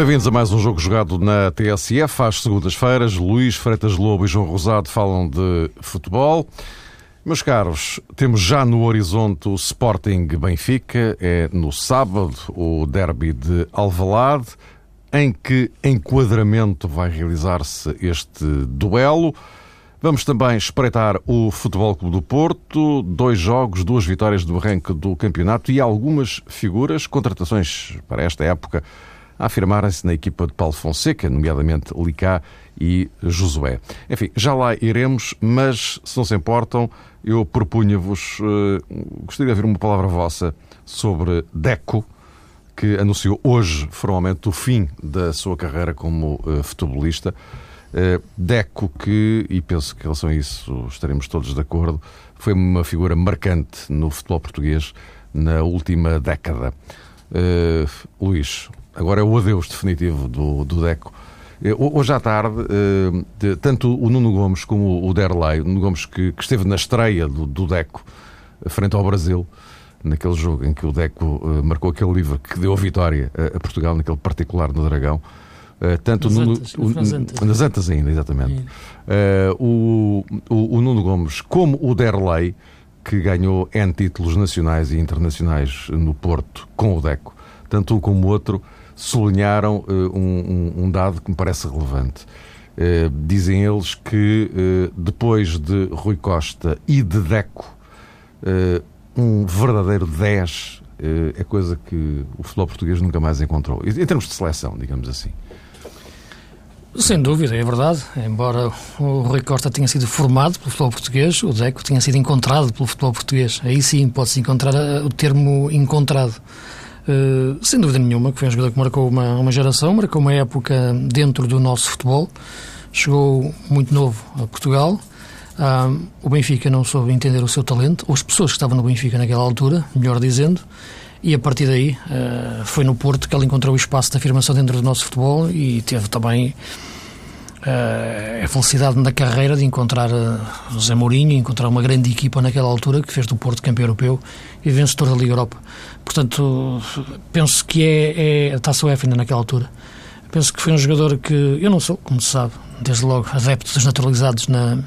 Bem-vindos a mais um jogo jogado na TSF às segundas-feiras. Luís Freitas Lobo e João Rosado falam de futebol. Meus caros, temos já no horizonte o Sporting Benfica, é no sábado o derby de Alvalade. Em que enquadramento vai realizar-se este duelo? Vamos também espreitar o Futebol Clube do Porto, dois jogos, duas vitórias do arranque do campeonato e algumas figuras, contratações para esta época, a afirmarem-se na equipa de Paulo Fonseca, nomeadamente Licá e Josué. Enfim, já lá iremos, mas se não se importam, eu propunha-vos, uh, gostaria de ouvir uma palavra vossa sobre Deco, que anunciou hoje formalmente o fim da sua carreira como uh, futebolista. Eh, Deco, que, e penso que em relação a isso estaremos todos de acordo, foi uma figura marcante no futebol português na última década. Uh, Luís, agora é o adeus definitivo do, do Deco. Uh, hoje à tarde, de, tanto o Nuno Gomes como o Derlei, o Nuno Gomes que, que esteve na estreia do, do, Deco frente ao Brasil, naquele jogo em que o Deco marcou aquele livro que deu a vitória a, Portugal, naquele particular no Dragão, Uh, tanto nas, Nuno, antas, o, antas. nas antas ainda, exatamente. Uh, o, o, o, Nuno Gomes, como o Derlei, que ganhou N títulos nacionais e internacionais no Porto com o Deco, tanto um como o outro sublinharam uh, um, um, um, dado que me parece relevante. dizem eles que depois de Rui Costa e de Deco, um verdadeiro 10 é coisa que o futebol português nunca mais encontrou. Em termos de seleção, digamos assim. Sem dúvida, é verdade. Embora o Rui Costa tenha sido formado pelo futebol português, o Deco tinha sido encontrado pelo futebol português. Aí sim pode-se encontrar eh, o termo encontrado. Uh, sem dúvida nenhuma, que foi um jogador que marcou uma, uma geração, marcou uma época dentro do nosso futebol. Chegou muito novo a Portugal. Uh, o Benfica não soube entender o seu talento, ou as pessoas que estavam no Benfica naquela altura, melhor dizendo, e a partir daí uh, foi no Porto que ele encontrou o espaço de afirmação dentro do nosso futebol e teve também a felicidade na carreira de encontrar uh, José Mourinho, encontrar uma grande equipa naquela altura que fez do Porto campeão europeu e vencedor da Liga Europa. Portanto, penso que é, é a Taça UEFA ainda naquela altura. Penso que foi um jogador que eu não sou, como se sabe, desde logo adepto dos naturalizados na,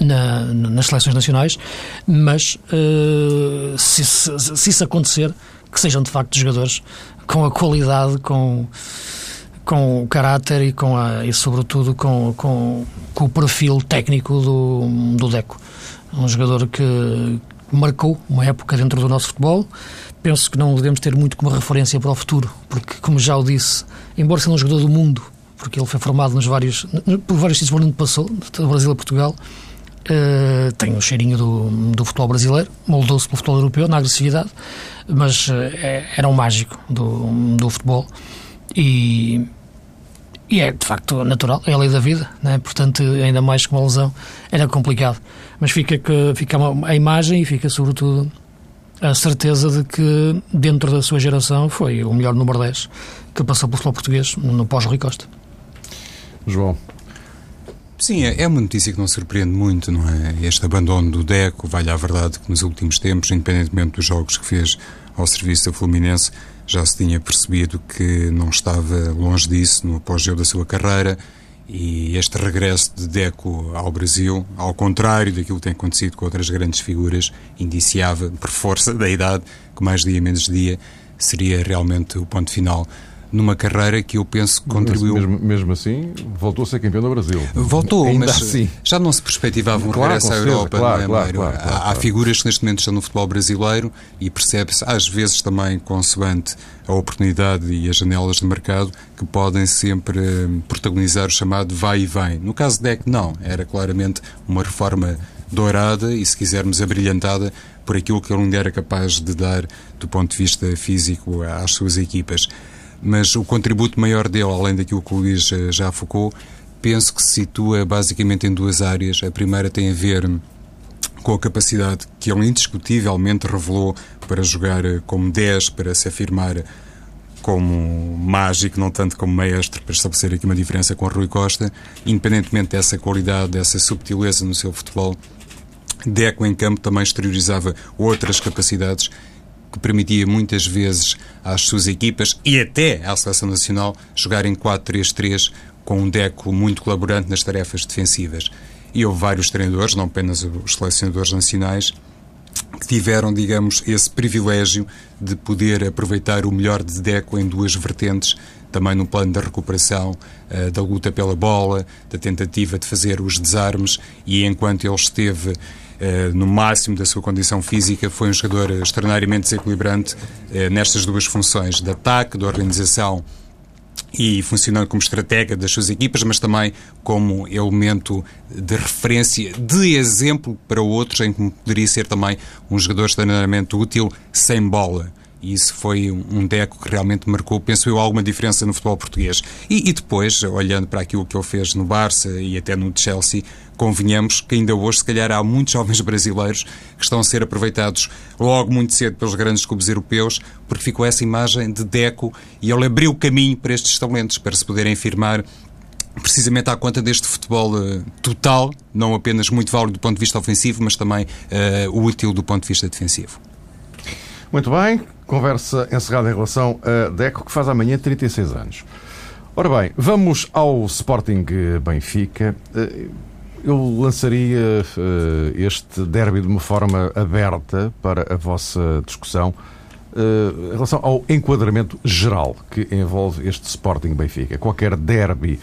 na, nas seleções nacionais, mas uh, se, se, se, isso acontecer, que sejam de facto jogadores com a qualidade, com, com o caráter e, com a, e sobretudo com, com, com o perfil técnico do, do Deco. Um jogador que marcou uma época dentro do nosso futebol. Penso que não devemos ter muito como referência para o futuro, porque, como já o disse, embora seja um jogador do mundo, porque ele foi formado nos vários, por vários sítios onde passou, do Brasil a Portugal, Uh, tem o cheirinho do, do futebol brasileiro, moldou-se pelo futebol europeu na agressividade, mas uh, era um mágico do, do futebol e, e é de facto natural, é a lei da vida, né? portanto, ainda mais com uma lesão, era complicado. Mas fica, que, fica a imagem e fica, sobretudo, a certeza de que, dentro da sua geração, foi o melhor número 10 que passou pelo futebol português no pós-Rui Costa. João. Sim, é, é uma notícia que não surpreende muito, não é? Este abandono do Deco, vale a verdade que nos últimos tempos, independentemente dos jogos que fez ao serviço da Fluminense, já se tinha percebido que não estava longe disso no apogeu da sua carreira e este regresso de Deco ao Brasil, ao contrário daquilo que tem acontecido com outras grandes figuras, indiciava, por força da idade, que mais dia menos dia, seria realmente o ponto final numa carreira que eu penso que contribuiu. Mesmo, mesmo assim, voltou a ser campeão do Brasil. Voltou, Ainda mas assim. já não se perspectivava um claro, regresso à Europa, claro, é, claro, claro, claro, há, há figuras que neste momento estão no futebol brasileiro e percebe-se, às vezes também consoante a oportunidade e as janelas de mercado, que podem sempre hum, protagonizar o chamado vai e vem. No caso de Deck, não. Era claramente uma reforma dourada e, se quisermos, abrilhantada por aquilo que ele era capaz de dar do ponto de vista físico às suas equipas mas o contributo maior dele, além daquilo que o Luís eh, já focou, penso que se situa basicamente em duas áreas. A primeira tem a ver com a capacidade que ele indiscutivelmente revelou para jogar eh, como 10, para se afirmar como mágico, não tanto como maestro, para estabelecer aqui uma diferença com o Rui Costa, independentemente dessa qualidade, dessa subtileza no seu futebol, Deco em campo também exteriorizava outras capacidades que permitia muitas vezes às suas equipas e até à seleção nacional jogarem 4-3-3 com um Deco muito colaborante nas tarefas defensivas. E houve vários treinadores, não apenas os selecionadores nacionais, que tiveram, digamos, esse privilégio de poder aproveitar o melhor de Deco em duas vertentes, também no plano da recuperação, eh, da luta pela bola, da tentativa de fazer os desarmes, e enquanto ele esteve no máximo da sua condição física, foi um jogador extraordinariamente desequilibrante eh, nestas duas funções, de ataque, de organização e funcionando como estratega das suas equipas, mas também como elemento de referência, de exemplo para outros, em que poderia ser também um jogador extraordinariamente útil sem bola. E isso foi um Deco que realmente marcou, penso eu, alguma diferença no futebol português. E, e, depois, olhando para aquilo que ele fez no Barça e até no Chelsea, convenhamos que ainda hoje, se calhar, há muitos jovens brasileiros que estão a ser aproveitados logo muito cedo pelos grandes clubes europeus, porque ficou essa imagem de Deco e ele abriu o caminho para estes talentos, para se poderem firmar precisamente à conta deste futebol uh, total, não apenas muito válido do ponto de vista ofensivo, mas também uh, útil do ponto de vista defensivo. Muito bem, conversa encerrada em relação a Deco, que faz amanhã 36 anos. Ora bem, vamos ao Sporting Benfica. Eh, eu lançaria uh, este derby de uma forma aberta para a vossa discussão uh, em relação ao enquadramento geral que envolve este Sporting Benfica. Qualquer derby,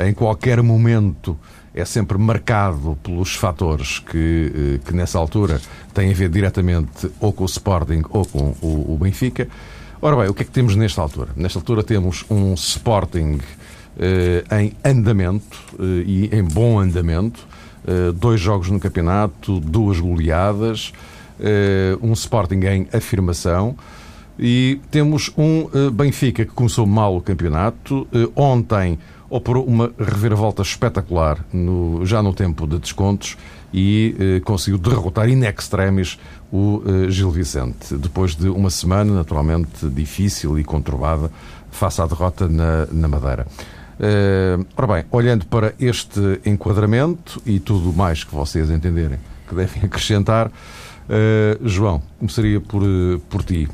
em qualquer momento, é sempre marcado pelos fatores que, uh, que nessa altura têm a ver diretamente ou com o Sporting ou com o, o Benfica. Ora bem, o que é que temos nesta altura? Nesta altura temos um Sporting eh, em andamento eh, e em bom andamento. Eh, dois jogos no campeonato, duas goleadas, um Sporting em afirmação. E temos um Benfica que começou mal o campeonato. Ontem operou uma reviravolta espetacular no, já no tempo de descontos e conseguiu derrotar in extremis o Gil Vicente. Depois de uma semana, naturalmente, difícil e conturbada, face à derrota na, na Madeira. Uh, ora bem, olhando para este enquadramento e tudo mais que vocês entenderem que devem acrescentar, uh, João, começaria por, por ti.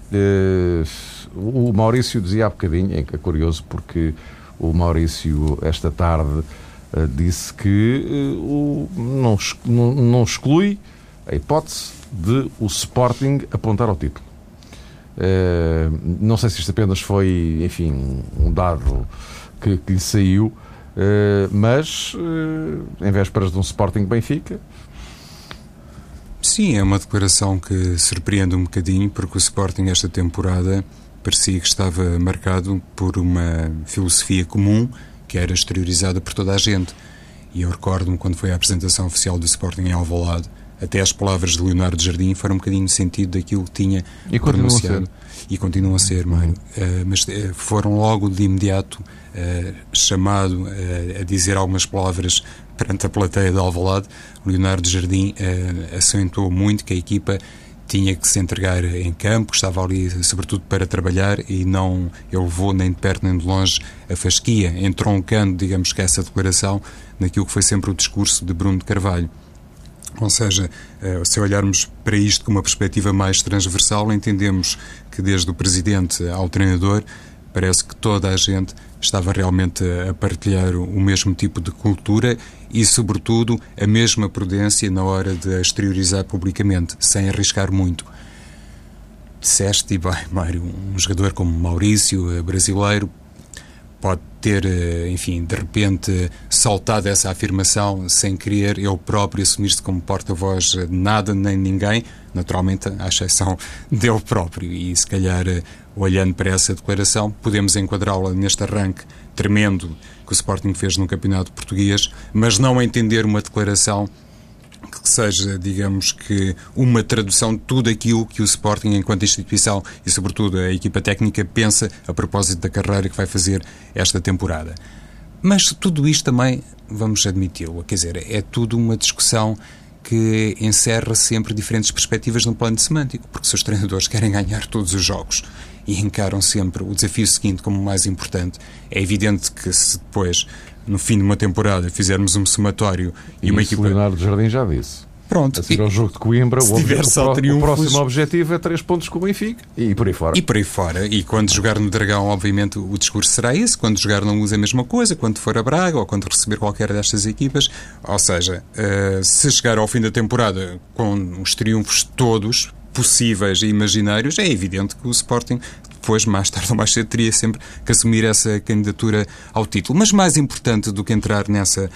O Maurício dizia há bocadinho, é curioso porque o Maurício esta tarde disse que o, não, não, exclui a hipótese de o Sporting apontar ao título. não sei se isto apenas foi, enfim, um dado que, que lhe saiu, uh, mas uh, em vésperas de um Sporting Benfica. Sim, é uma declaração que surpreende um bocadinho, porque o Sporting esta temporada parecia que estava marcado por uma filosofia comum que era exteriorizada por toda a gente. E eu recordo-me quando foi a apresentação oficial do Sporting em Alvalade, até as palavras de Leonardo Jardim foram um bocadinho no sentido daquilo que tinha e pronunciado. E continuam a ser, Mário. Uh, mas uh, foram logo de imediato uh, chamado a dizer algumas palavras perante a plateia de Alvalade. Leonardo Jardim acentuou muito que a equipa tinha que se entregar em campo, estava ali sobretudo para trabalhar e não ele levou nem de perto nem de longe a fasquia, entroncando, digamos que essa declaração naquilo que foi sempre o discurso de Bruno de Carvalho. Ou seja, eh, se olharmos para isto com uma perspectiva mais transversal, entendemos que desde o presidente ao treinador, parece que toda a gente estava realmente a partilhar o mesmo tipo de cultura e, sobretudo, a mesma prudência na hora de a exteriorizar publicamente, sem arriscar muito. Disseste, e bem, Mário, um jogador como Maurício, eh, brasileiro, pode ter, eh, enfim, de repente saltado essa afirmação sem querer ele próprio assumir-se como porta-voz de nada nem ninguém, naturalmente à exceção dele próprio. E se calhar, eh, olhando para essa declaração, podemos enquadrá-la neste arranque tremendo que o Sporting fez no Campeonato Português, mas não entender uma declaração que seja, digamos que, uma tradução de tudo aquilo que o Sporting, enquanto instituição e, sobretudo, a equipa técnica, pensa a propósito da carreira que vai fazer esta temporada. Mas tudo isto também, vamos admiti-lo, quer dizer, é tudo uma discussão que encerra sempre diferentes perspectivas no plano semântico, porque se os treinadores querem ganhar todos os jogos e encaram sempre o desafio seguinte como o mais importante, é evidente que se depois no fim de uma temporada fizermos um somatório e, e uma equipa. Leonardo Jardim já disse. Pronto. A seguir ao jogo de Coimbra, o, o, o, próximo objetivo é três pontos com o Benfica e por aí fora. E por aí fora. E quando jogar no Dragão, obviamente, o discurso será esse. Quando jogar não usa a mesma coisa. Quando for a Braga ou quando receber qualquer destas equipas. Ou seja, uh, se chegar ao fim da temporada com os triunfos todos, possíveis e imaginários, é evidente que o Sporting depois, mais tarde ou mais cedo, teria sempre que assumir essa candidatura ao título. Mas mais importante do que entrar nessa,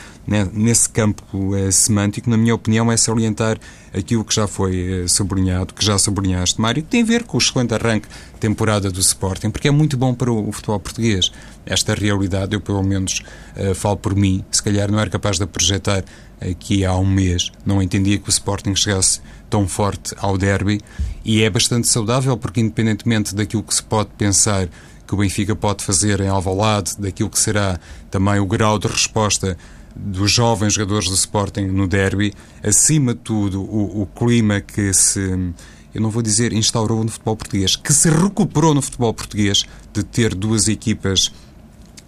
nesse campo eh, semântico, na minha opinião, é salientar aquilo que já foi eh, sublinhado, que já sublinhaste, Mário, que tem a ver com o excelente arranque temporada do Sporting, porque é muito bom para o, futebol português. Esta realidade, eu pelo menos uh, falo por mim, se calhar não era capaz de projetar aqui há um mês, não entendia que o Sporting chegasse tão forte ao derby e é bastante saudável porque independentemente daquilo que se pode pensar que o Benfica pode fazer em Alvalade, daquilo que será também o grau de resposta dos jovens jogadores do Sporting no derby, acima de tudo o, o clima que se eu não vou dizer instaurou no futebol português, que se recuperou no futebol português de ter duas equipas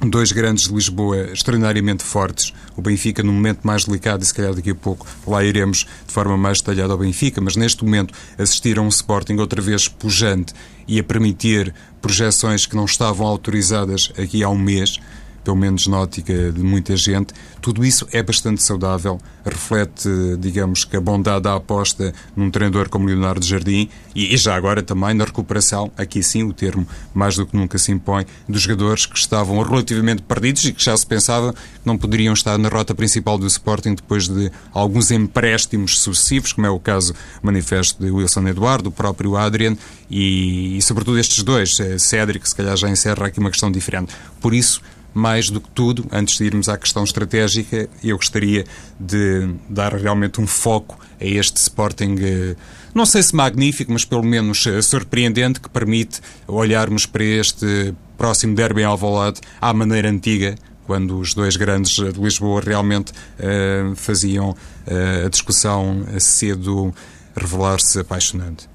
dois grandes de Lisboa extraordinariamente fortes. O Benfica, no momento mais delicado, e se calhar daqui a pouco lá iremos de forma mais detalhada ao Benfica, mas neste momento assistir a um Sporting outra vez pujante e a permitir projeções que não estavam autorizadas aqui há um mês pelo menos na ótica de muita gente, tudo isso é bastante saudável, reflete, digamos, que a bondade da aposta num treinador como Leonardo Jardim e, já agora também na recuperação, aqui sim o termo mais do que nunca se impõe, dos jogadores que estavam relativamente perdidos e que já se pensava que não poderiam estar na rota principal do Sporting depois de alguns empréstimos sucessivos, como é o caso manifesto de Wilson Eduardo, o próprio Adrian e, e sobretudo estes dois, eh, Cédric, se calhar já encerra aqui uma questão diferente. Por isso, mais do que tudo, antes de irmos à questão estratégica, eu gostaria de dar realmente um foco a este Sporting, eh, não sei se magnífico, mas pelo menos eh, surpreendente, que permite olharmos para este próximo derby em Alvalade à maneira antiga, quando os dois grandes de Lisboa realmente uh, faziam uh, a discussão cedo revelar-se apaixonante.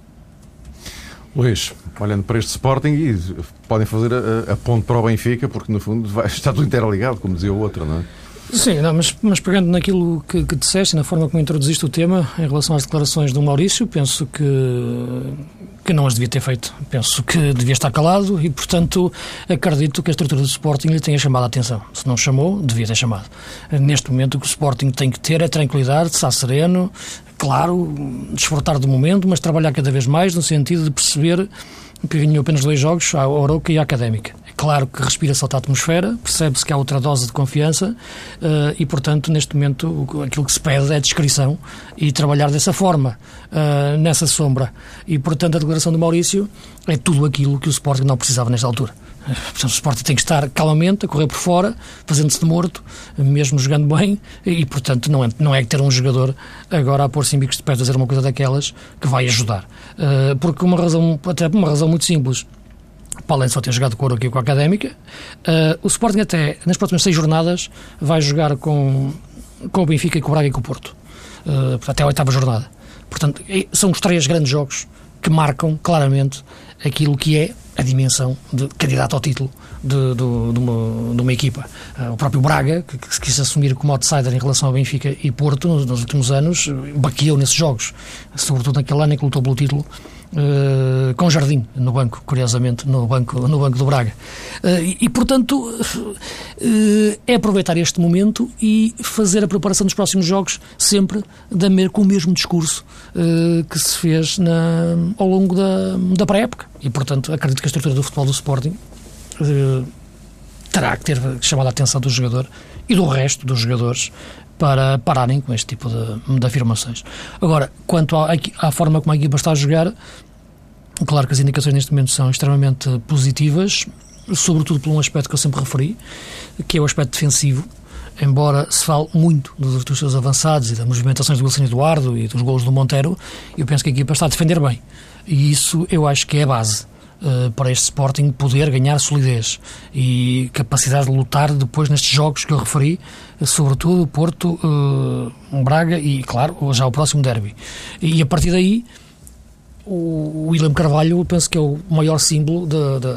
Luís, olhando para este Sporting podem fazer a, a ponte para o Benfica, porque no fundo vai, está tudo interligado, como dizia o outro, não é? Sim, não, mas, mas pegando naquilo que, que disseste, na forma como introduziste o tema, em relação às declarações do Maurício, penso que, que não as devia ter feito. Penso que devia estar calado e, portanto, acredito que a estrutura do Sporting lhe tenha chamado a atenção. Se não chamou, devia ter chamado. Neste momento, o que o Sporting tem que ter é tranquilidade, estar sereno, claro, desfrutar do momento, mas trabalhar cada vez mais no sentido de perceber que ganhou apenas dois jogos, a Oroca e a Académica. Claro que respira-se outra atmosfera, percebe-se que há outra dose de confiança uh, e, portanto, neste momento, aquilo que se pede é descrição e trabalhar dessa forma, uh, nessa sombra. E, portanto, a declaração do Maurício é tudo aquilo que o Sporting não precisava nesta altura. Portanto, o Sporting tem que estar calmamente, a correr por fora, fazendo-se de morto, mesmo jogando bem, e, portanto, não é, não é ter um jogador agora a pôr-se em bicos de pé a fazer uma coisa daquelas que vai ajudar. Uh, porque uma razão, até uma razão muito simples, para além de só ter jogado com aqui com a Académica, uh, o Sporting até, nas próximas seis jornadas, vai jogar com, com o Benfica e com o Braga e com o Porto. Uh, até a oitava jornada. Portanto, são os três grandes jogos que marcam claramente aquilo que é a dimensão de candidato ao título de, de, de, uma, de uma, equipa. Uh, o próprio Braga, que, que, se quis assumir como outsider em relação ao Benfica e Porto nos, nos últimos anos, baqueou nesses jogos, sobretudo naquele ano em que lutou pelo título Uh, com Jardim no banco, curiosamente, no banco, no banco do Braga. Uh, e, e, portanto, uh, é aproveitar este momento e fazer a preparação dos próximos jogos sempre da, com o mesmo discurso que se fez na, ao longo da, da pré-época. E, portanto, acredito que a estrutura do futebol do Sporting terá que ter chamado a atenção do jogador e do resto dos jogadores para pararem com este tipo de, de afirmações. Agora, quanto à, à, forma como a equipa está a jogar, claro que as indicações neste momento são extremamente positivas, sobretudo por um aspecto que eu sempre referi, que é o aspecto defensivo. Embora se fale muito dos, dos seus avançados e das movimentações do Wilson Eduardo e dos golos do Monteiro, eu penso que a equipa está a defender bem. E isso eu acho que é a base. Uh, para este Sporting poder ganhar solidez e capacidade de lutar depois nestes jogos que eu referi, sobretudo Porto, uh, Braga e, claro, já o próximo derby. E a partir daí, o William Carvalho, eu penso que é o maior símbolo de, de,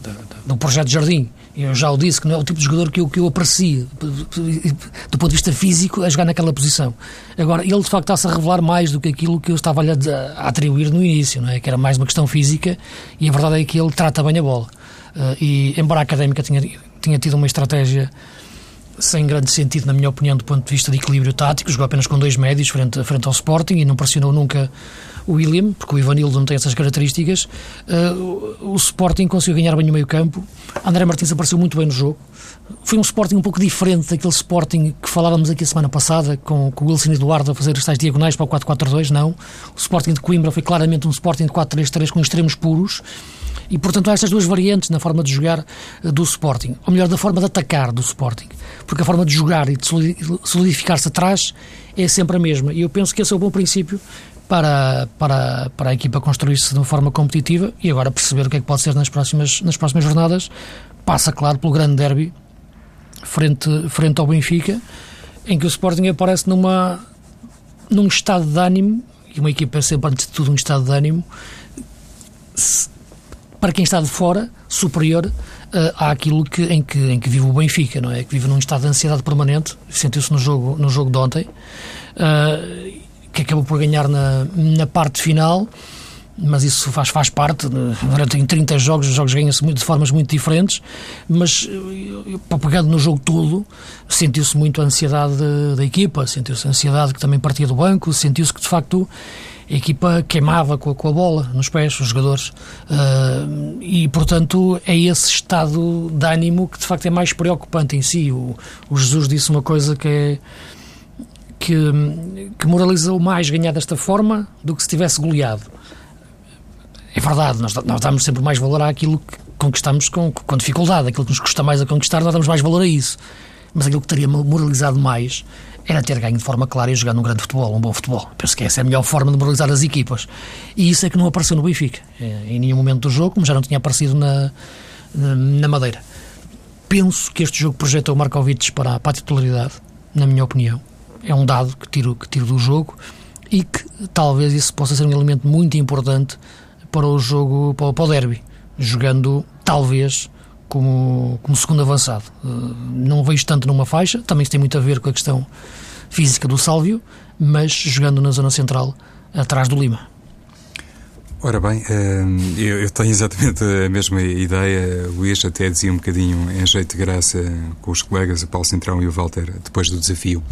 de, do projeto Jardim. Eu já o disse que não é o tipo de jogador que eu, que eu aprecio do ponto de vista físico a jogar naquela posição. Agora, ele de facto está-se a revelar mais do que aquilo que eu estava a, atribuir no início, não é? que era mais uma questão física e a verdade é que ele trata bem a bola. Uh, e embora a académica tinha, tinha tido uma estratégia sem grande sentido, na minha opinião, do ponto de vista de equilíbrio tático, jogou apenas com dois médios frente, frente ao Sporting e não pressionou nunca William, porque o Ivanildo não tem essas características. Uh, o Sporting conseguiu ganhar bem o meio campo. André Martins apareceu muito bem no jogo. Foi um Sporting um pouco diferente daquele Sporting que falávamos aqui a semana passada, com, com o Wilson Eduardo a fazer os tais diagonais para o 4-4-2. Não. O Sporting de Coimbra foi claramente um Sporting de 4-3-3 com extremos puros. E, portanto, há estas duas variantes na forma de jogar uh, do Sporting. Ou melhor, da forma de atacar do Sporting. Porque a forma de jogar e de solidificar-se atrás é sempre a mesma. E eu penso que esse é o bom princípio para, para, para a equipa construir-se de uma forma competitiva e agora perceber o que é que pode ser nas próximas, nas próximas jornadas. Passa, claro, pelo grande derby frente, frente ao Benfica, em que o Sporting aparece numa, num estado de ânimo, e uma equipa é sempre, antes de tudo, um estado de ânimo, para quem está de fora, superior uh, àquilo que, em, que, em que vive o Benfica, não é? Que vive num estado de ansiedade permanente, sentiu-se no jogo, no jogo de ontem. Uh, que acabou por ganhar na, na parte final, mas isso faz, faz parte. Durante em 30 jogos, os jogos ganham-se de formas muito diferentes, mas pegando no jogo todo, sentiu-se muito a ansiedade da equipa, sentiu-se a ansiedade que também partia do banco, sentiu-se que de facto a equipa queimava com a, com a bola nos pés, os jogadores. Uh, e, portanto, é esse estado de ânimo que de facto é mais preocupante em si. O, o Jesus disse uma coisa que é que, que moralizou mais ganhar desta forma do que se tivesse goleado. É verdade, nós, nós damos sempre mais valor àquilo que conquistamos com, com dificuldade, aquilo que nos custa mais a conquistar, nós damos mais valor a isso. Mas aquilo que teria moralizado mais era ter ganho de forma clara e jogar num grande futebol, um bom futebol. Penso que essa é a melhor forma de moralizar as equipas. E isso é que não apareceu no Benfica, é, em nenhum momento do jogo, como já não tinha aparecido na, na Madeira. Penso que este jogo projetou o Markovic para, para a titularidade, na minha opinião é um dado que tiro, que tiro do jogo e que talvez isso possa ser um elemento muito importante para o jogo, para, para o derby, jogando talvez como, como segundo avançado. Eh, não vejo tanto numa faixa, também isso tem muito a ver com a questão física do Sálvio, mas jogando na zona central, atrás do Lima. Ora bem, eh, eu tenho exatamente a mesma ideia. O Luís até dizia um bocadinho em jeito de graça com os colegas, o Paulo Centrão e o Walter, depois do desafio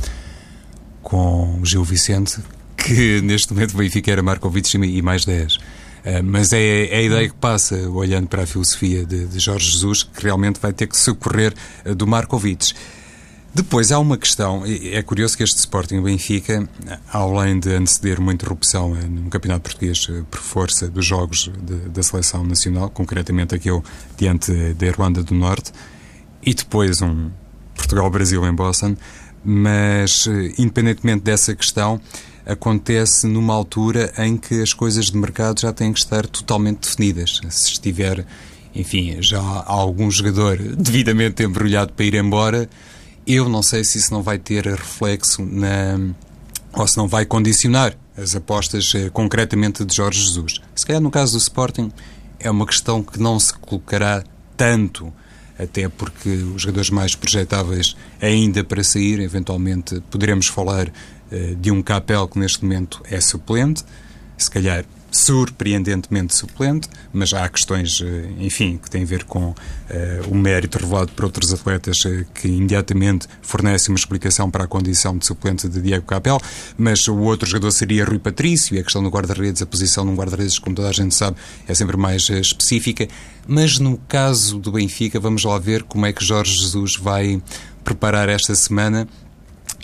com Gil Vicente, que neste momento o Benfica era Markovic e mais 10. Uh, eh, mas é, é, a ideia que passa, olhando para a filosofia de, Jorge Jesus, que realmente vai ter que socorrer uh, do Markovic. Depois há uma questão, é curioso que este Sporting Benfica, além de anteceder uma interrupção uh, no Campeonato Português por força dos jogos de, da Seleção Nacional, concretamente aquele diante da Irlanda do Norte, e depois um Portugal-Brasil em Boston, mas eh, independentemente dessa questão, acontece numa altura em que as coisas de mercado já têm que estar totalmente definidas. Se estiver, enfim, já algum jogador devidamente embrulhado para ir embora, eu não sei se isso não vai ter reflexo na. ou se não vai condicionar as apostas eh, concretamente de Jorge Jesus. Se calhar no caso do Sporting é uma questão que não se colocará tanto até porque os jogadores mais projetáveis ainda para sair, eventualmente poderemos falar uh, de um Capel que neste momento é suplente, se calhar surpreendentemente suplente, mas há questões, eh, enfim, que têm a ver com uh, o mérito revelado por outros atletas uh, que imediatamente fornecem uma explicação para a condição de suplente de Diego Capel, mas o outro jogador seria Rui Patrício, e a questão do guarda-redes, a posição num guarda-redes, como toda a gente sabe, é sempre mais uh, específica, mas no caso do Benfica, vamos lá ver como é que Jorge Jesus vai preparar esta semana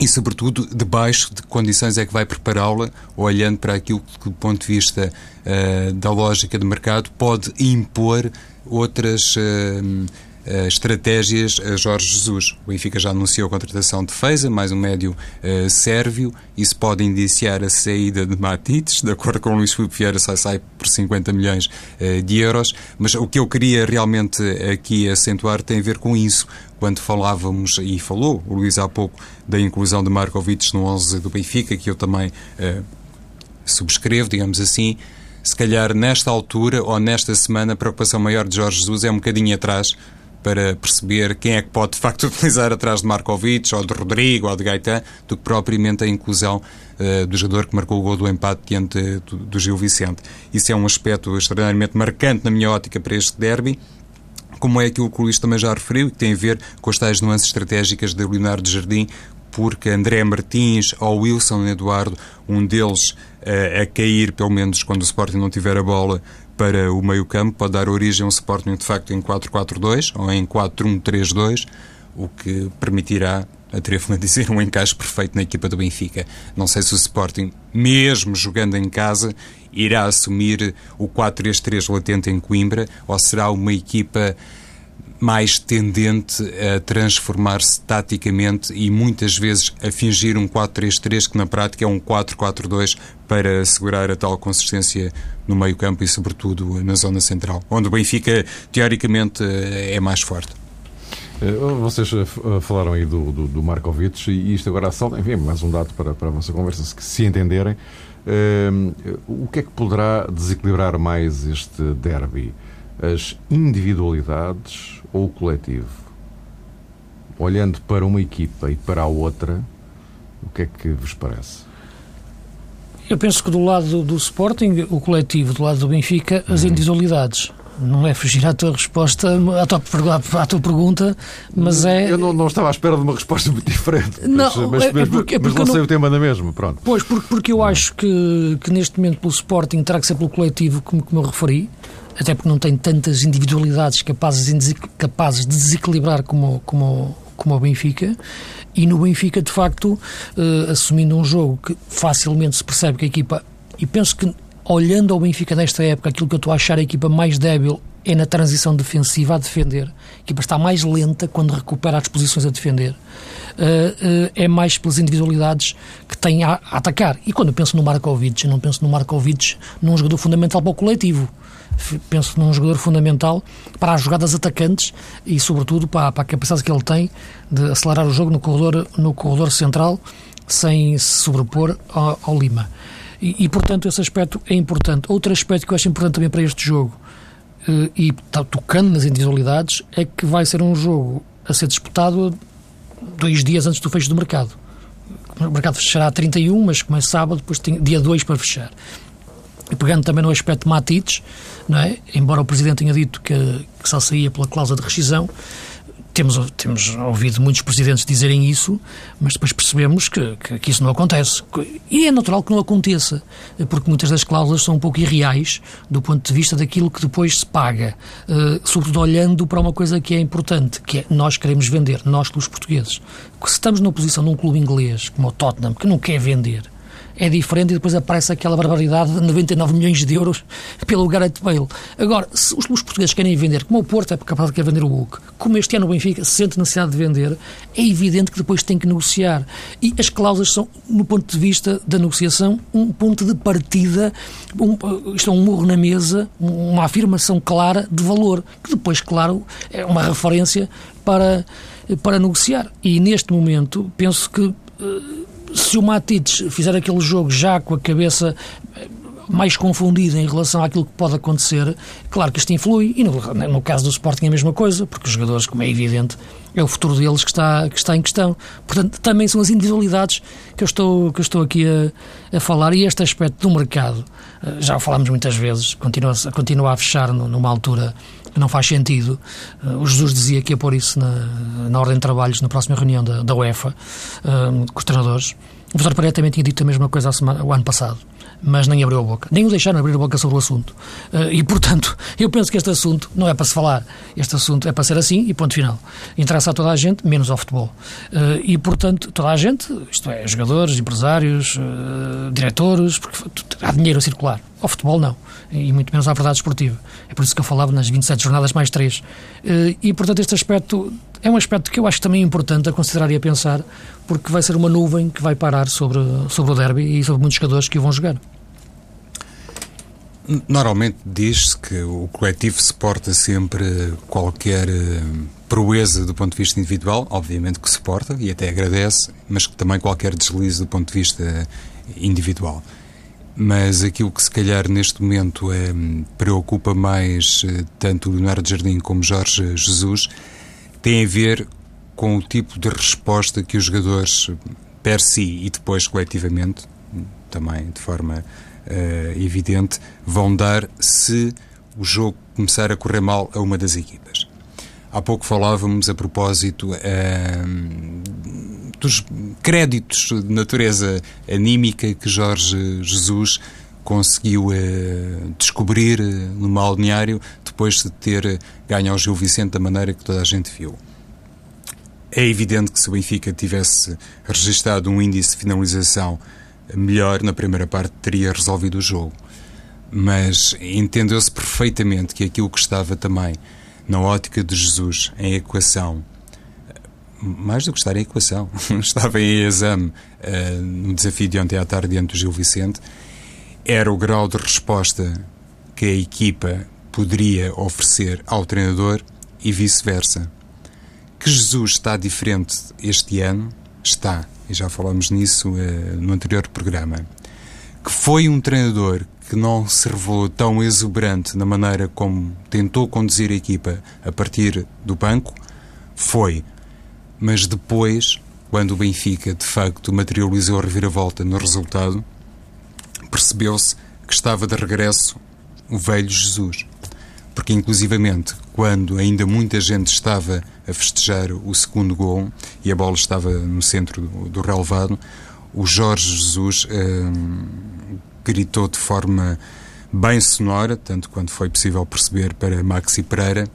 e, sobretudo, debaixo de condições é que vai prepará-la, olhando para aquilo que, do ponto de vista uh, da lógica de mercado, pode impor outras. Uh, uh, estratégias a Jorge Jesus. O Benfica já anunciou a contratação de Feiza, mais um médio uh, sérvio. Isso pode indiciar a saída de Matites, de acordo com o Luís Filipe Vieira, sai, sai por 50 milhões uh, de euros. Mas o que eu queria realmente aqui acentuar tem a ver com isso. Quando falávamos, e falou o Luís há pouco, da inclusão de Markovic no 11 do Benfica, que eu também subscrevo, digamos assim, se calhar nesta altura ou nesta semana a preocupação maior de Jorge Jesus é um bocadinho atrás para perceber quem é que pode de facto utilizar atrás de Markovic ou de Rodrigo ou de Gaetan do que propriamente a inclusão uh, do jogador que marcou o gol do empate diante do, do Gil Vicente. Isso é um aspecto extraordinariamente marcante na minha ótica para este derby como é aquilo que o Luís também já referiu, que tem a ver com as tais nuances estratégicas de Leonardo Jardim, porque André Martins ou Wilson Eduardo, um deles uh, a cair, pelo menos quando o Sporting não tiver a bola, para o meio-campo, pode dar origem a um Sporting de facto em 4-4-2 ou em 4-1-3-2, o que permitirá, atrevo-me a dizer, um encaixe perfeito na equipa do Benfica. Não sei se o Sporting, mesmo jogando em casa, irá assumir o 4-3-3 latente em Coimbra ou será uma equipa mais tendente a transformar-se taticamente e muitas vezes a fingir um 4-3-3 que na prática é um 4-4-2 para assegurar a tal consistência no meio campo e sobretudo na zona central, onde o Benfica teoricamente é mais forte. Eh, vocês eh, falaram aí do, do, do Markovic e isto agora assalta, enfim, mais um dado para, para a vossa conversa, se, se entenderem. Uh, o que é que poderá desequilibrar mais este derby? As individualidades ou o coletivo? Olhando para uma equipa e para a outra, o que é que vos parece? Eu penso que do lado do Sporting, o coletivo, do lado do Benfica, as uhum. individualidades. Não é fugir à tua resposta, à tua, à tua pergunta, mas é. Eu não, não, estava à espera de uma resposta muito diferente. Não, mas, mas, é porque, é mas lancei não... o tema na mesma, pronto. Pois, porque, porque eu acho que, que neste momento pelo Sporting terá que ser pelo coletivo, como, como eu referi, até porque não tem tantas individualidades capazes de, capazes de desequilibrar como, como, como o Benfica. E no Benfica, de facto, uh, assumindo um jogo que facilmente se percebe que a equipa. E penso que, olhando ao Benfica nesta época, aquilo que eu estou a achar a equipa mais débil é na transição defensiva a defender. A equipa está mais lenta quando recupera as posições a defender. Uh, uh, é mais pelas individualidades que tem a, a, atacar. E quando eu penso no Markovic, eu não penso no Markovic num jogador fundamental para o coletivo penso num jogador fundamental para as jogadas atacantes e, sobretudo, para, para a capacidade que ele tem de acelerar o jogo no corredor, no corredor central sem se sobrepor ao, ao Lima. E, e, portanto, esse aspecto é importante. Outro aspecto que eu acho importante também para este jogo, eh, e tá, tocando nas individualidades, é que vai ser um jogo a ser disputado dois dias antes do fecho do mercado. O mercado fechará a 31, mas como é sábado, depois tem dia 2 para fechar. E pegando também no aspecto Matites, não é? embora o Presidente tenha dito que, que só saía pela cláusula de rescisão, temos, temos ouvido muitos presidentes dizerem isso, mas depois percebemos que, que, que, isso não acontece. E é natural que não aconteça, porque muitas das cláusulas são um pouco irreais do ponto de vista daquilo que depois se paga, uh, sobretudo olhando para uma coisa que é importante, que é nós queremos vender, nós, clubes portugueses. Se estamos numa posição de um clube inglês, como o Tottenham, que não quer vender, é diferente e depois aparece aquela barbaridade de 99 milhões de euros pelo Gareth Bale. Agora, se os portugueses querem vender, como o Porto é capaz de querer vender o Hulk, como este ano o Benfica sente necessidade de vender, é evidente que depois tem que negociar. E as cláusulas são, no ponto de vista da negociação, um ponto de partida, um, isto é um murro na mesa, uma afirmação clara de valor, que depois, claro, é uma referência para, para negociar. E neste momento, penso que eh, se o Matites fizer aquele jogo já com a cabeça mais confundida em relação àquilo que pode acontecer, claro que isto influi, e no, no, caso do Sporting é a mesma coisa, porque os jogadores, como é evidente, é o futuro deles que está, que está em questão. Portanto, também são as individualidades que eu estou, que eu estou aqui a, a falar, e este aspecto do mercado, eh, já o falámos muitas vezes, continua, continua a fechar numa altura não faz sentido. Uh, o Jesus dizia que ia pôr isso na, na ordem de trabalhos na próxima reunião da, da UEFA uh, com os treinadores. O professor Pereira também tinha dito a mesma coisa semana, o ano passado, mas nem abriu a boca. Nem o deixaram abrir a boca sobre o assunto. Uh, e, portanto, eu penso que este assunto não é para se falar. Este assunto é para ser assim e ponto final. Interessa a toda a gente, menos ao futebol. Uh, e, portanto, toda a gente, isto é, jogadores, empresários, uh, diretores, porque há dinheiro a circular. Ao futebol, não. E muito menos à verdade esportiva. É por isso que eu falava nas 27 jornadas mais 3. E, portanto, este aspecto é um aspecto que eu acho também importante a considerar e a pensar, porque vai ser uma nuvem que vai parar sobre, sobre o derby e sobre muitos jogadores que o vão jogar. Normalmente diz-se que o coletivo suporta sempre qualquer eh, proeza do ponto de vista individual, obviamente que suporta e até agradece, mas que também qualquer deslize do ponto de vista individual. Mas aquilo que se calhar neste momento é, preocupa mais eh, tanto Leonardo Jardim como Jorge Jesus tem a ver com o tipo de resposta que os jogadores per si e depois coletivamente, também de forma uh, evidente, vão dar se o jogo começar a correr mal a uma das equipas. Há pouco falávamos a propósito uh, dos créditos de natureza anímica que Jorge Jesus conseguiu uh, descobrir no balneário depois de ter ganho ao Gil Vicente da maneira que toda a gente viu. É evidente que se o Benfica tivesse registado um índice de finalização melhor na primeira parte, teria resolvido o jogo. Mas entendeu-se perfeitamente que aquilo que estava também na ótica de Jesus em equação, mais do que estar em equação, estava em exame uh, no desafio de ontem à tarde diante do Gil Vicente, era o grau de resposta que a equipa poderia oferecer ao treinador e vice-versa. Que Jesus está diferente este ano, está, e já falamos nisso uh, no anterior programa. Que foi um treinador que não se revelou tão exuberante na maneira como tentou conduzir a equipa a partir do banco, foi. Mas depois, quando o Benfica de facto materializou a reviravolta no resultado, percebeu-se que estava de regresso o velho Jesus. Porque inclusivamente quando ainda muita gente estava a festejar o segundo gol e a bola estava no centro do, do relevado, o Jorge Jesus hum, gritou de forma bem sonora, tanto quanto foi possível perceber para Maxi Pereira,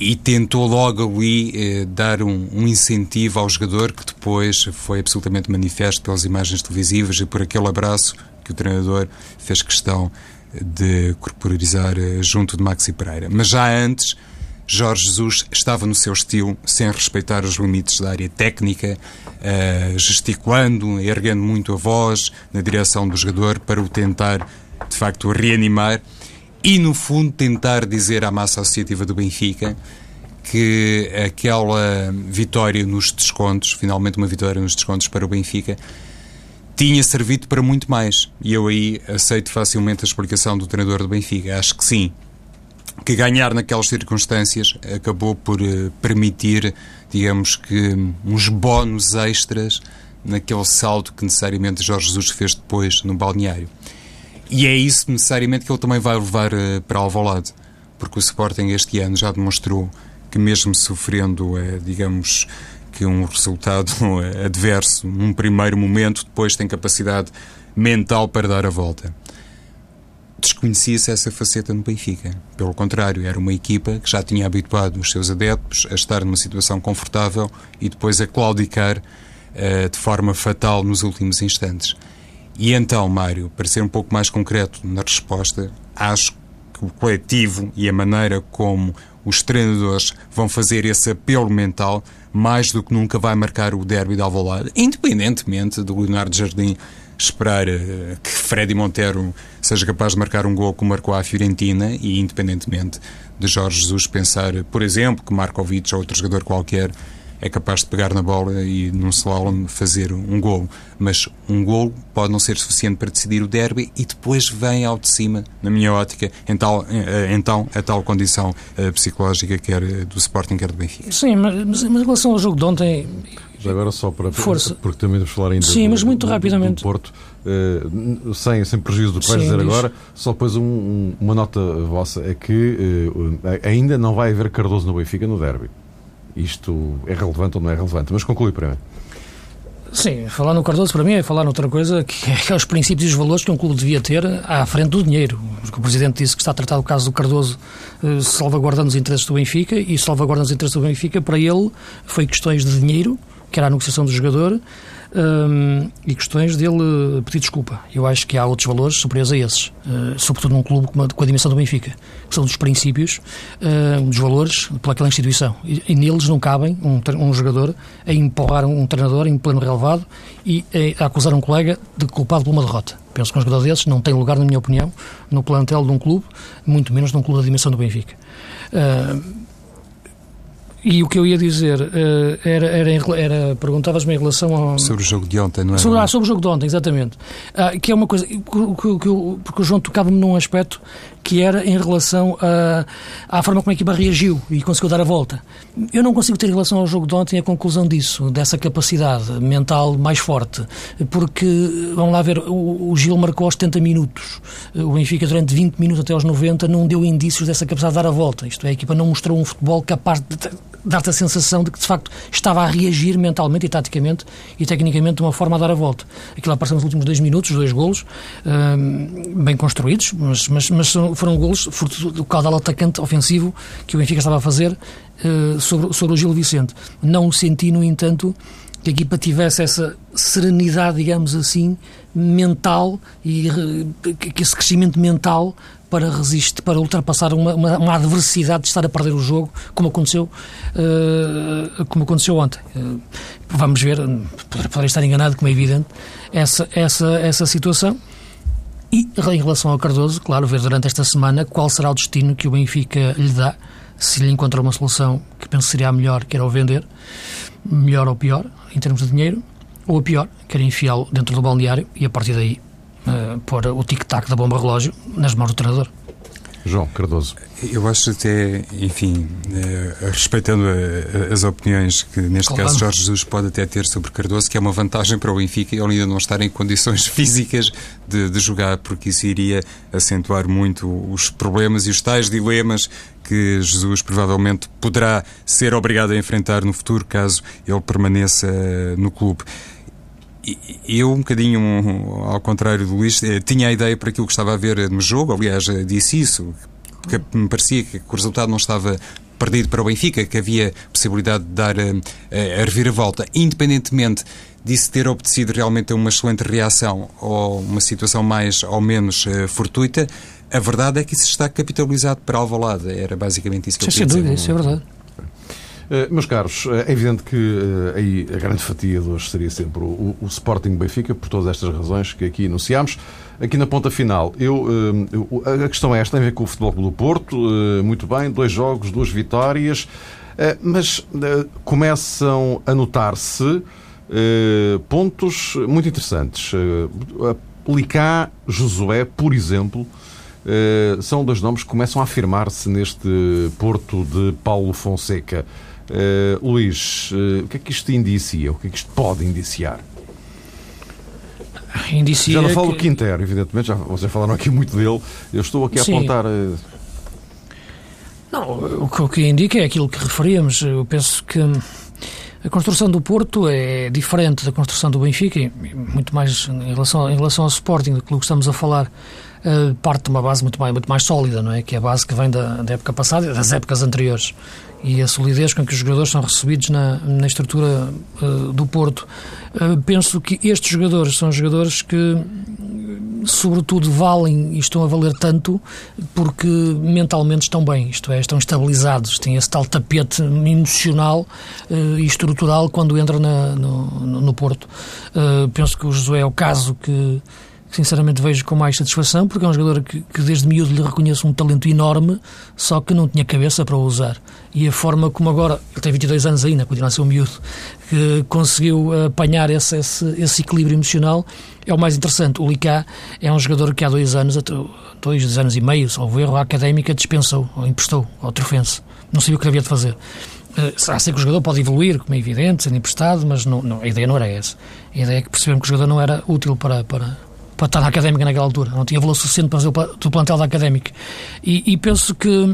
e tentou logo ali eh, dar um, um, incentivo ao jogador que depois foi absolutamente manifesto pelas imagens televisivas e por aquele abraço que o treinador fez questão de corporizar eh, junto de Maxi Pereira. Mas já antes, Jorge Jesus estava no seu estilo, sem respeitar os limites da área técnica, uh, gesticulando, erguendo muito a voz na direção do jogador para o tentar, de facto, reanimar e, no fundo, tentar dizer à massa associativa do Benfica que aquela vitória nos descontos, finalmente uma vitória nos descontos para o Benfica, tinha servido para muito mais. E eu aí aceito facilmente a explicação do treinador do Benfica. Acho que sim. Que ganhar naquelas circunstâncias acabou por uh, permitir, digamos que, uns bónus extras naquele salto que necessariamente Jorge Jesus fez depois no balneário. E é isso necessariamente que ele também vai levar uh, para Alvalade, porque o Sporting este ano já demonstrou que mesmo sofrendo, uh, digamos, que um resultado adverso num primeiro momento depois tem capacidade mental para dar a volta. Desconhecia-se essa faceta no Benfica. Pelo contrário, era uma equipa que já tinha habituado os seus adeptos a estar numa situação confortável e depois a claudicar uh, de forma fatal nos últimos instantes. E então, Mário, para ser um pouco mais concreto na resposta, acho que o coletivo e a maneira como os treinadores vão fazer esse apelo mental mais do que nunca vai marcar o derby de Alvalade, independentemente do Leonardo Jardim esperar uh, que Freddy Montero seja capaz de marcar um gol como marcou a Fiorentina e independentemente de Jorge Jesus pensar, por exemplo, que Markovic ou outro jogador qualquer é capaz de pegar na bola e num slalom fazer um gol. Mas um gol pode não ser suficiente para decidir o derby e depois vem ao de cima, na minha ótica, então, então a tal condição eh, psicológica quer do Sporting, quer do Benfica. Sim, mas, mas em relação ao jogo de ontem... agora só para... Força. Porque também vamos falar ainda Sim, do, mas muito do, rapidamente. Do Porto, uh, sem, sem prejuízo do que vais dizer diz. agora, só depois um, um, uma nota vossa, é que uh, ainda não vai haver Cardoso no Benfica no derby isto é relevante ou não é relevante. Mas conclui para mim. Sim, falar no Cardoso para mim é falar noutra coisa que é os princípios e os valores que um clube devia ter à frente do dinheiro. O Presidente disse que está a tratar o caso do Cardoso eh, salvaguardando os interesses do Benfica e salvaguardando os interesses do Benfica para ele foi questões de dinheiro, que era a negociação do jogador, um, e questões dele pedir desculpa. Eu acho que há outros valores superiores a esses, uh, sobretudo num clube com a, com a, dimensão do Benfica, que são dos princípios, uh, dos valores pelaquela instituição. E, e, neles não cabem um, um jogador a empurrar um, treinador em pleno relevado e a, a, acusar um colega de culpado por uma derrota. Penso que um jogador desses não tem lugar, na minha opinião, no plantel de um clube, muito menos num clube da dimensão do Benfica. Uh, E o que eu ia dizer uh, era, era, era perguntavas-me em relação ao... Sobre o jogo de ontem, não é? Sobre, ah, sobre o jogo de ontem, exatamente. Ah, que é uma coisa, que, que, que, porque o João tocava-me num aspecto que era em relação a, à forma como a equipa reagiu e conseguiu dar a volta. Eu não consigo ter em relação ao jogo de ontem a conclusão disso, dessa capacidade mental mais forte, porque, vamos lá ver, o, o Gil marcou aos 70 minutos, o Benfica durante 20 minutos até aos 90 não deu indícios dessa capacidade de dar a volta, isto é, a equipa não mostrou um futebol capaz de dar-te a sensação de que de facto estava a reagir mentalmente e taticamente e tecnicamente de uma forma a dar a volta. Aquilo apareceu nos últimos dois minutos, dois golos, hum, bem construídos, mas, mas, mas foram golos do caudal atacante ofensivo que o Benfica estava a fazer uh, sobre, sobre o Gil Vicente. Não senti, no entanto, que a equipa tivesse essa serenidade, digamos assim, mental e que esse crescimento mental para resistir, para ultrapassar uma, uma, uma, adversidade de estar a perder o jogo, como aconteceu, uh, como aconteceu ontem. Uh, vamos ver, poderei estar enganado, como é evidente, essa, essa, essa situação. E em relação ao Cardoso, claro, ver durante esta semana qual será o destino que o Benfica lhe dá, se lhe encontra uma solução que penso seria a melhor, que era o vender, melhor ou pior, em termos de dinheiro, ou a pior, que era enfiá-lo dentro do balneário e a partir daí uh, pôr o tic-tac da bomba relógio nas mãos do treinador. João Cardoso. Eu acho até, enfim, eh, respeitando a, as opiniões que neste caso Jorge Jesus pode até ter sobre Cardoso, que é uma vantagem para o Benfica ele ainda não estar em condições físicas de, de jogar, porque isso iria acentuar muito os problemas e os tais dilemas que Jesus provavelmente poderá ser obrigado a enfrentar no futuro caso ele permaneça no clube eu, um bocadinho ao contrário do Luís, eh, tinha a ideia para aquilo que estava a ver no jogo, aliás, eh, disse isso, que me parecia que o resultado não estava perdido para o Benfica, que havia possibilidade de dar a, a, reviravolta, independentemente disso ter obedecido realmente uma excelente reação ou uma situação mais ou menos uh, fortuita, a verdade é que isso está capitalizado para Alvalade. Era basicamente isso que eu queria dizer. Sem dúvida, isso é verdade. Uh, meus caros, eh, é evidente que uh, aí a grande fatia de hoje seria sempre o, o, Sporting Benfica, por todas estas razões que aqui enunciámos. Aqui na ponta final, eu, a questão é esta, tem a ver com o Futebol do Porto, muito bem, dois jogos, duas vitórias, mas começam a notar-se pontos muito interessantes. Licá, Josué, por exemplo, são dois nomes que começam a afirmar-se neste Porto de Paulo Fonseca. Uh, Luís, uh, o que é que isto indicia? O que é que isto pode indiciar? Indicia já não falo que... do Quintero, evidentemente, já, vocês falaram aqui muito dele. Eu estou aqui a Sim. apontar. Uh... Não, o que, o que indica é aquilo que referíamos. Eu penso que a construção do Porto é diferente da construção do Benfica, muito mais em relação, em relação ao Sporting, do que estamos a falar. Parte de uma base muito mais, muito mais sólida, não é? Que é a base que vem da, da época passada e das épocas anteriores e a solidez com que os jogadores são recebidos na, na estrutura uh, do Porto. Uh, penso que estes jogadores são jogadores que, sobretudo, valem e estão a valer tanto porque mentalmente estão bem, isto é, estão estabilizados, têm esse tal tapete emocional uh, e estrutural quando entram na, no, no, Porto. penso que o Josué é o caso que sinceramente vejo com mais satisfação, porque é um jogador que, que, desde miúdo lhe reconheço um talento enorme, só que não tinha cabeça para o usar. E a forma como agora, ele tem 22 anos ainda, continua a ser um miúdo, que conseguiu apanhar esse, esse, esse equilíbrio emocional, é o mais interessante. O Licá é um jogador que há dois anos, dois, dois anos e meio, salvo erro, a académica dispensou, ou emprestou ao Trofense. Não sabia o que havia de fazer. Uh, será que o jogador pode evoluir, como é evidente, sendo emprestado, mas não, não, a ideia não era essa. A ideia é que percebemos que o jogador não era útil para, para, para estar na académica naquela altura. Não tinha valor suficiente para fazer o plantel da académica. E, e penso que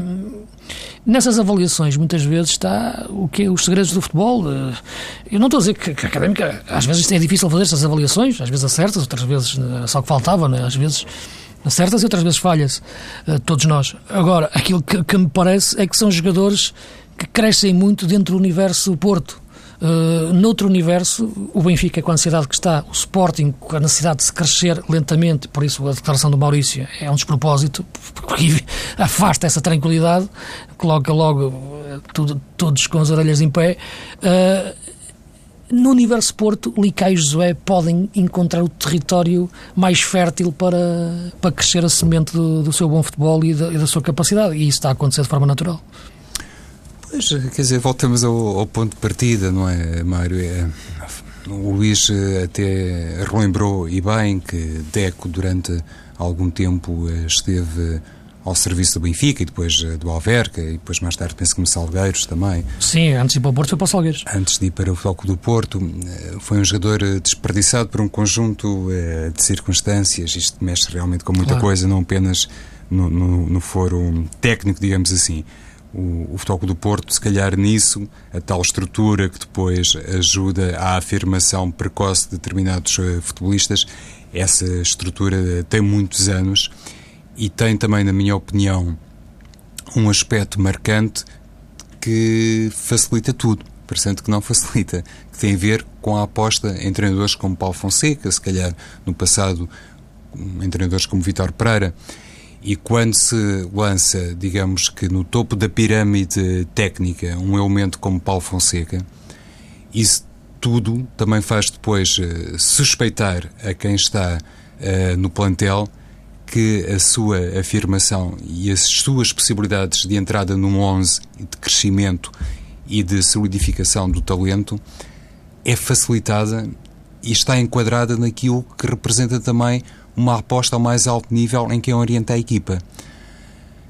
nessas avaliações muitas vezes está o que é os segredos do futebol. Eh, eu não estou a dizer que, que a académica às vezes é difícil fazer essas avaliações, às vezes acertas, outras vezes eh, só que faltava, né? às vezes acertas e outras vezes falhas, eh, todos nós. Agora, aquilo que, que me parece é que são jogadores que crescem muito dentro do universo Porto. Uh, noutro universo, o Benfica com a ansiedade que está, o Sporting com a necessidade de se crescer lentamente, por isso a declaração do Maurício é um despropósito, porque afasta essa tranquilidade, coloca logo uh, tudo, todos com as orelhas em pé. Uh, no universo Porto, Licai e Josué podem encontrar o território mais fértil para, para crescer a semente do, do seu bom futebol e da, e da sua capacidade, e isso está a acontecer de forma natural. Pois, quer dizer, voltamos ao, ao ponto de partida, não é, Mário? É, o Luís eh, até relembrou e bem que Deco, durante algum tempo, eh, esteve ao serviço do Benfica e depois eh, do Alverca e depois mais tarde penso que no Salgueiros também. Sim, antes de ir para o Porto foi para o Salgueiros. Antes de ir para o Floco do Porto, foi um jogador desperdiçado por um conjunto de circunstâncias. Isto mexe realmente com muita claro. coisa, não apenas no, no, no foro técnico, digamos assim o, Futebol do Porto, se calhar nisso, a tal estrutura que depois ajuda à afirmação precoce de determinados uh, futebolistas, essa estrutura tem muitos anos e tem também, na minha opinião, um aspecto marcante que facilita tudo, parecendo que não facilita, que tem a ver com a aposta em treinadores como Paulo Fonseca, se calhar no passado em treinadores como Vitor Pereira, e quando se lança, digamos que no topo da pirâmide técnica, um elemento como Paulo Fonseca, isso tudo também faz depois uh, suspeitar a quem está uh, no plantel que a sua afirmação e as suas possibilidades de entrada num 11 de crescimento e de solidificação do talento é facilitada e está enquadrada naquilo que representa também uma aposta ao mais alto nível em quem orienta a equipa.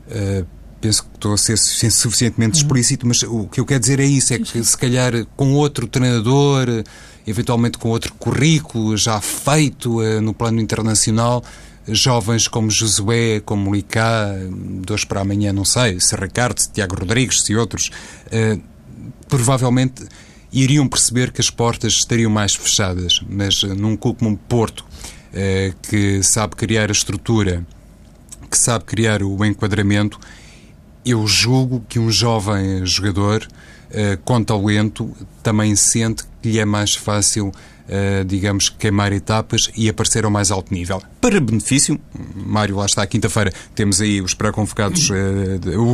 Uh, penso que estou a ser suficientemente uhum. explícito, mas o que eu quero dizer é isso: é que se calhar com outro treinador, eventualmente com outro currículo já feito uh, no plano internacional, jovens como Josué, como Licá, dois para amanhã, não sei, se Ricardo, se Tiago Rodrigues, se outros, uh, provavelmente iriam perceber que as portas estariam mais fechadas, mas num clube como Porto, que sabe criar a estrutura, que sabe criar o enquadramento, eu julgo que um jovem jogador eh, com talento também sente que lhe é mais fácil Uh, digamos, queimar etapas e aparecer ao mais alto nível. Para benefício, Mário, lá está, quinta-feira temos aí os pré-convocados,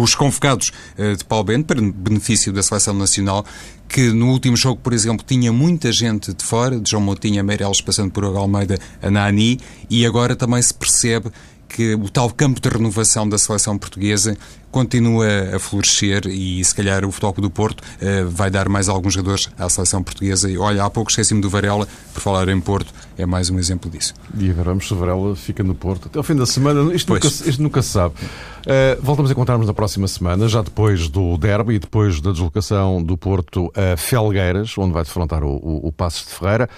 os convocados de Paulo Bento, para benefício da seleção nacional, que no último jogo, por exemplo, tinha muita gente de fora, de João Moutinho, Meireles, passando por Almeida, Anani, e agora também se percebe que o tal campo de renovação da seleção portuguesa continua a florescer e se calhar o Futebol do Porto uh, vai dar mais alguns jogadores à seleção portuguesa. E olha, há pouco esqueci-me do Varela, por falar em Porto, é mais um exemplo disso. E veremos se o Varela fica no Porto até ao fim da semana. Isto, nunca, isto nunca, se sabe. Uh, voltamos a encontrar-nos na próxima semana, já depois do derby e depois da deslocação do Porto a Felgueiras, onde vai defrontar o, o, o Passos de Ferreira.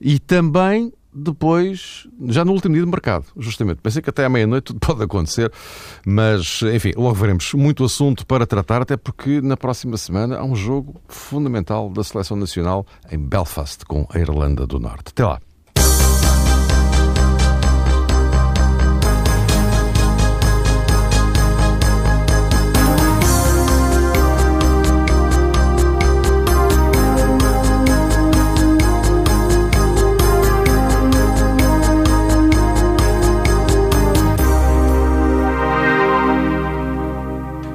E também depois, já no último dia de mercado, justamente. Pensei que até à meia-noite tudo pode acontecer, mas, enfim, logo veremos. Muito assunto para tratar, até porque na próxima semana há um jogo fundamental da Seleção Nacional em Belfast com a Irlanda do Norte. Até lá.